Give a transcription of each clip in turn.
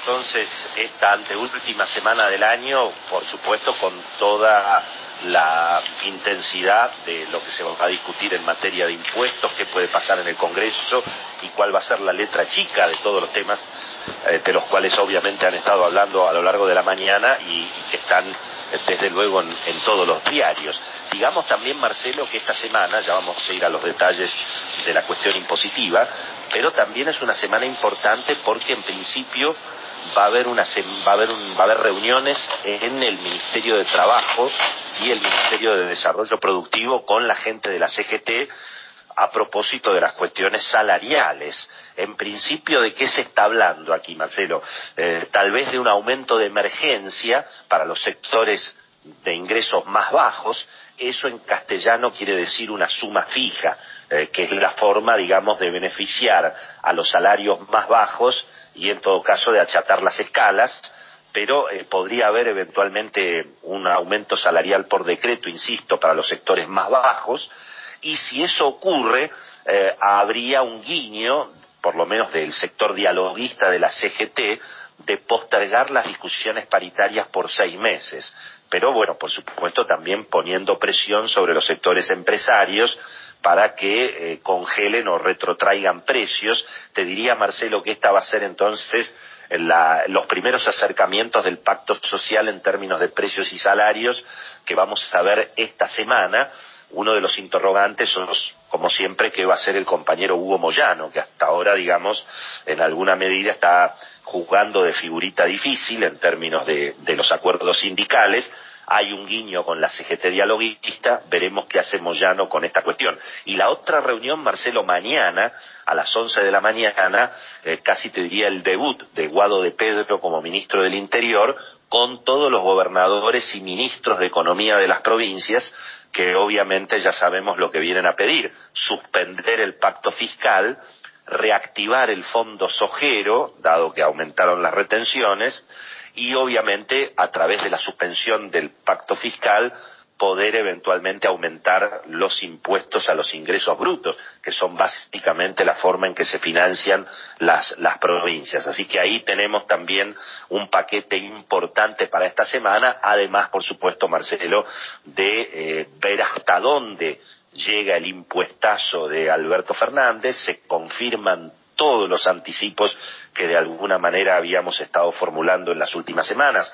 entonces esta anteúltima semana del año, por supuesto con toda la intensidad de lo que se va a discutir en materia de impuestos, qué puede pasar en el Congreso y cuál va a ser la letra chica de todos los temas eh, de los cuales obviamente han estado hablando a lo largo de la mañana y, que están eh, desde luego en, en, todos los diarios. Digamos también, Marcelo, que esta semana, ya vamos a ir a los detalles de la cuestión impositiva, pero también es una semana importante porque en principio va a haber una va a haber va a haber reuniones en el Ministerio de Trabajo y el Ministerio de Desarrollo Productivo con la gente de la CGT a propósito de las cuestiones salariales. En principio, ¿de qué se está hablando aquí, Marcelo? Eh, tal vez de un aumento de emergencia para los sectores de ingresos más bajos. Eso en castellano quiere decir una suma fija, eh, que es la forma, digamos, de beneficiar a los salarios más bajos y en todo caso de achatar las escalas, pero eh, podría haber eventualmente un aumento salarial por decreto, insisto, para los sectores más bajos, y si eso ocurre, eh, habría un guiño, por lo menos del sector dialoguista de la CGT, de postergar las discusiones paritarias por seis meses. Pero bueno, por supuesto también poniendo presión sobre los sectores empresarios para que eh, congelen o retrotraigan precios. Te diría, Marcelo, que esta va a ser entonces los primeros acercamientos del pacto social en términos de precios y salarios que vamos a ver esta semana. Uno de los interrogantes como siempre, que va a ser el compañero Hugo Moyano, que hasta ahora, digamos, en alguna medida está jugando de figurita difícil en términos de los acuerdos sindicales hay un guiño con la CGT dialoguista, veremos qué hace Moyano con esta cuestión. Y la otra reunión, Marcelo, mañana, a las 11 de la mañana, eh, casi te diría el debut de Guado de Pedro como ministro del Interior, con todos los gobernadores y ministros de Economía de las provincias, que obviamente ya sabemos lo que vienen a pedir, suspender el pacto fiscal, reactivar el fondo sojero, dado que aumentaron las retenciones, y obviamente a través de la suspensión del pacto fiscal poder eventualmente aumentar los impuestos a los ingresos brutos, que son básicamente la forma en que se financian las, las provincias. Así que ahí tenemos también un paquete importante para esta semana, además, por supuesto, Marcelo, de eh, ver hasta dónde llega el impuestazo de Alberto Fernández, se confirman todos los anticipos que de alguna manera habíamos estado formulando en las últimas semanas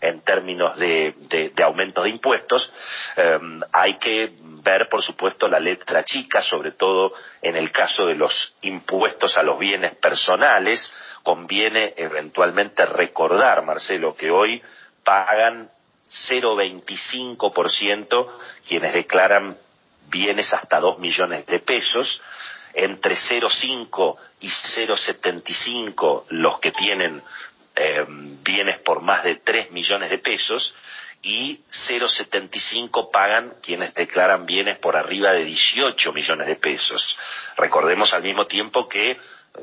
en términos de, de, aumento de impuestos, em, hay que ver, por supuesto, la letra chica, sobre todo en el caso de los impuestos a los bienes personales. Conviene eventualmente recordar, Marcelo, que hoy pagan 0,25% quienes declaran bienes hasta dos millones de pesos, entre 0,5 y 0,75 los que tienen eh, bienes por más de 3 millones de pesos y 0,75 pagan quienes declaran bienes por arriba de 18 millones de pesos. Recordemos al mismo tiempo que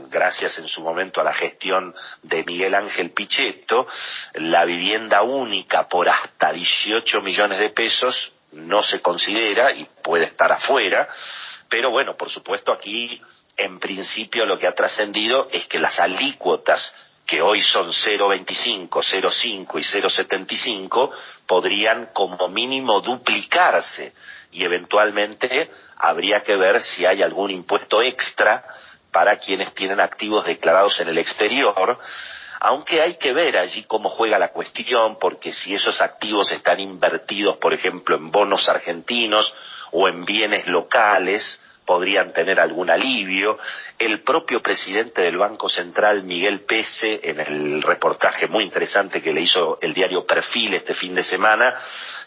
gracias en su momento a la gestión de Miguel Ángel Pichetto, la vivienda única por hasta 18 millones de pesos no se considera y puede estar afuera, pero bueno, por supuesto aquí en principio lo que ha trascendido es que las alícuotas que hoy son 0,25, 0,5 y 0,75 podrían como mínimo duplicarse. Y eventualmente habría que ver si hay algún impuesto extra para quienes tienen activos declarados en el exterior, aunque hay que ver allí cómo juega la cuestión, porque si esos activos están invertidos, por ejemplo, en bonos argentinos o en bienes locales podrían tener algún alivio. El propio presidente del Banco Central, Miguel Pese, en el reportaje muy interesante que le hizo el diario Perfil este fin de semana,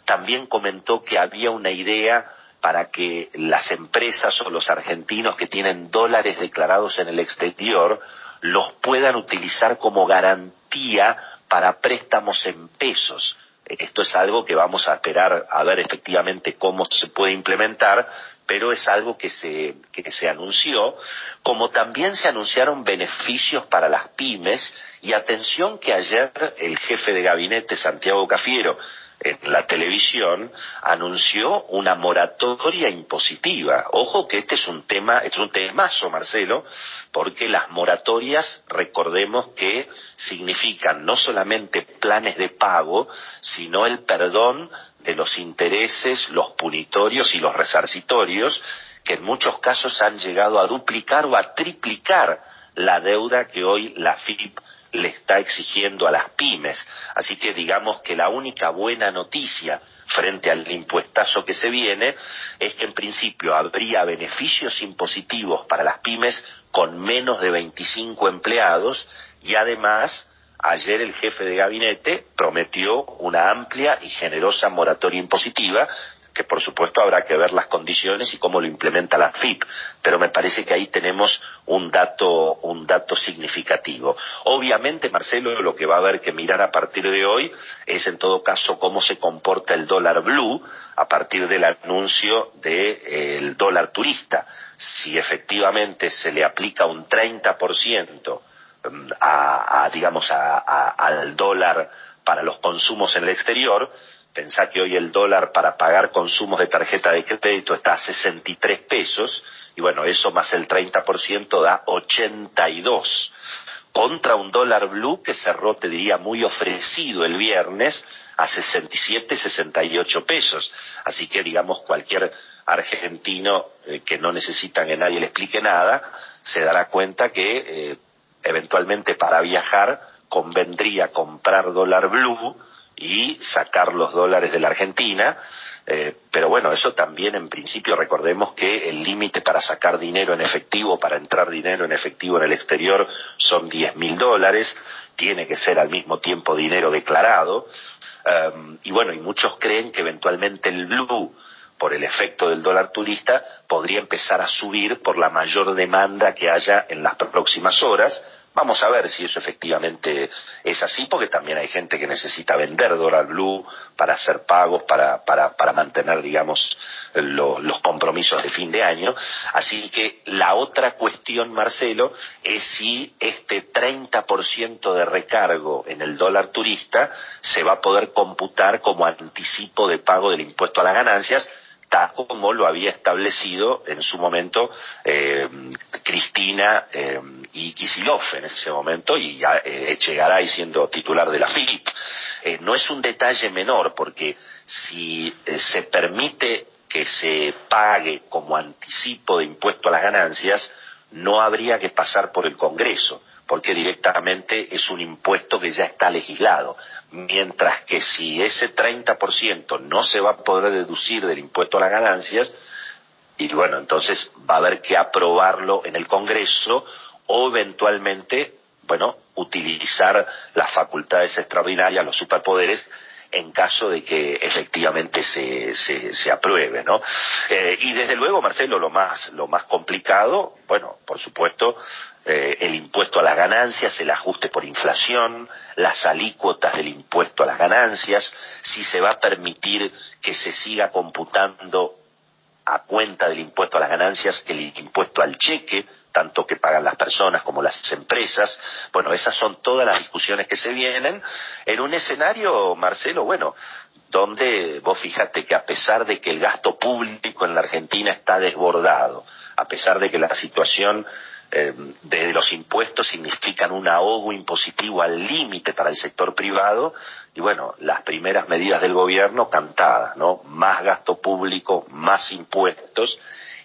también comentó que había una idea para que las empresas o los argentinos que tienen dólares declarados en el exterior los puedan utilizar como garantía para préstamos en pesos. Esto es algo que vamos a esperar a ver efectivamente cómo se puede implementar, pero es algo que se, que se anunció, como también se anunciaron beneficios para las pymes, y atención que ayer el jefe de gabinete, Santiago Cafiero, en la televisión, anunció una moratoria impositiva. Ojo que este es un tema, es un temazo, Marcelo, porque las moratorias, recordemos que significan no solamente planes de pago, sino el perdón de los intereses, los punitorios y los resarcitorios, que en muchos casos han llegado a duplicar o a triplicar la deuda que hoy la FIP le está exigiendo a las pymes. Así que digamos que la única buena noticia frente al impuestazo que se viene es que en principio habría beneficios impositivos para las pymes con menos de 25 empleados y además ayer el jefe de gabinete prometió una amplia y generosa moratoria impositiva que por supuesto habrá que ver las condiciones y cómo lo implementa la FIP, pero me parece que ahí tenemos un dato, un dato significativo. Obviamente, Marcelo, lo que va a haber que mirar a partir de hoy es en todo caso cómo se comporta el dólar blue a partir del anuncio del de, dólar turista. Si efectivamente se le aplica un 30% mm, a, a digamos, al dólar para los consumos en el exterior, Pensá que hoy el dólar para pagar consumos de tarjeta de crédito está a 63 pesos y bueno, eso más el 30% da 82 contra un dólar blue que cerró, te diría, muy ofrecido el viernes a 67, 68 pesos. Así que, digamos, cualquier argentino eh, que no necesita que nadie le explique nada, se dará cuenta que eh, eventualmente para viajar convendría comprar dólar blue y sacar los dólares de la Argentina. Eh, pero bueno, eso también en principio recordemos que el límite para sacar dinero en efectivo, para entrar dinero en efectivo en el exterior son 10 mil dólares, tiene que ser al mismo tiempo dinero declarado. Um, y bueno, y muchos creen que eventualmente el blue, por el efecto del dólar turista, podría empezar a subir por la mayor demanda que haya en las próximas horas, Vamos a ver si eso efectivamente es así, porque también hay gente que necesita vender dólar blue para hacer pagos, para, para, para mantener, digamos, los compromisos de fin de año. Así que la otra cuestión, Marcelo, es si este 30% de recargo en el dólar turista se va a poder computar como anticipo de pago del impuesto a las ganancias, como lo había establecido en su momento eh, Cristina eh, y Kisilov en ese momento y eh, Echegaray siendo titular de la FIP. no es un detalle menor porque si se permite que se pague como anticipo de impuesto a las ganancias, no habría que pasar por el Congreso porque directamente es un impuesto que ya está legislado. Mientras que si ese 30% no se va a poder deducir del impuesto a las ganancias, y bueno, entonces va a haber que aprobarlo en el Congreso o eventualmente, bueno, utilizar las facultades extraordinarias, los superpoderes, en caso de que efectivamente se, se, apruebe, ¿no? Eh, y desde luego, Marcelo, lo más, lo más complicado, bueno, por supuesto, eh, el impuesto a las ganancias, el ajuste por inflación, las alícuotas del impuesto a las ganancias, si se va a permitir que se siga computando a cuenta del impuesto a las ganancias el impuesto al cheque, tanto que pagan las personas como las empresas. Bueno, esas son todas las discusiones que se vienen en un escenario, Marcelo, bueno, donde vos fíjate que a pesar de que el gasto público en la Argentina está desbordado, a pesar de que la situación eh, de los impuestos significan un ahogo impositivo al límite para el sector privado y bueno, las primeras medidas del gobierno cantadas, ¿no? Más gasto público, más impuestos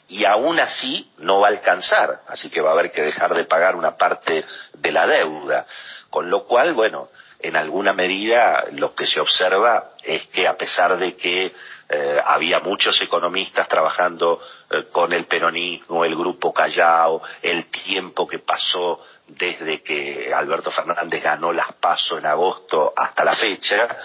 y aún así no va a alcanzar, así que va a haber que dejar de pagar una parte de la deuda. Con lo cual, bueno, en alguna medida lo que se observa es que a pesar de que eh, había muchos economistas trabajando eh, con el peronismo, el grupo Callao, el tiempo que pasó desde que Alberto Fernández ganó las PASO en agosto hasta la fecha,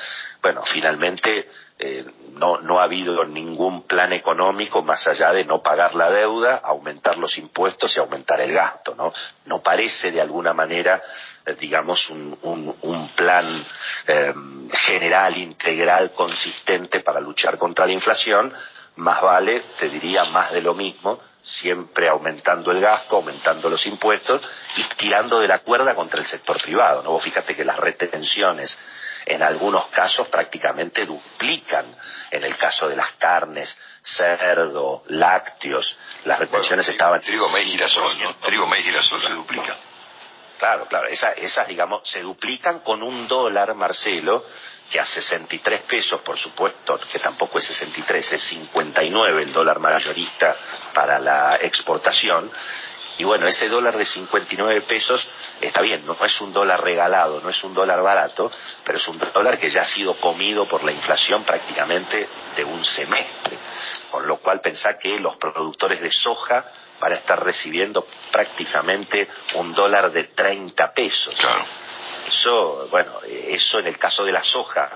bueno, finalmente eh, no, no ha habido ningún plan económico más allá de no pagar la deuda, aumentar los impuestos y aumentar el gasto, ¿no? No parece de alguna manera eh, digamos, un, un, plan eh, general, integral, consistente para luchar contra la inflación, más vale, te diría, más de lo mismo, siempre aumentando el gasto, aumentando los impuestos y tirando de la cuerda contra el sector privado. ¿no? Vos fíjate que las retenciones en algunos casos prácticamente duplican. En el caso de las carnes, cerdo, lácteos, las retenciones estaban... Trigo, maíz, girasol, ¿no? Trigo, maíz, girasol se duplica. Claro, claro, esas, esas, digamos, se duplican con un dólar, Marcelo, que a 63 pesos, por supuesto, que tampoco es 63, es 59 el dólar mayorista para la exportación. Y bueno, ese dólar de 59 pesos está bien, no es un dólar regalado, no es un dólar barato, pero es un dólar que ya ha sido comido por la inflación prácticamente de un semestre. Con lo cual pensá que los productores de soja van a estar recibiendo prácticamente un dólar de 30 pesos. Claro. Eso, bueno, eso en el caso de la soja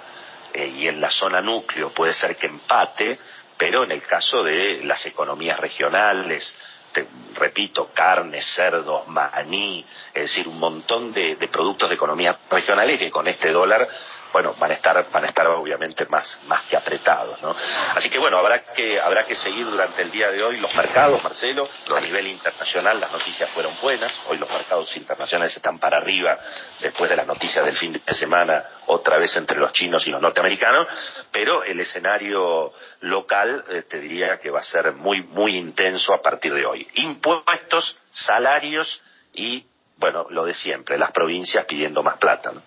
eh, y en la zona núcleo puede ser que empate, pero en el caso de las economías regionales, te, repito, carne, cerdos, maní, es decir, un montón de, de productos de economías regionales que con este dólar bueno, van a estar, van a estar obviamente más, más que apretados, ¿no? Así que bueno, habrá que, habrá que seguir durante el día de hoy los mercados, Marcelo, a nivel internacional las noticias fueron buenas, hoy los mercados internacionales están para arriba después de las noticias del fin de semana, otra vez entre los chinos y los norteamericanos, pero el escenario local eh, te diría que va a ser muy, muy intenso a partir de hoy. Impuestos, salarios y, bueno, lo de siempre, las provincias pidiendo más plata, ¿no?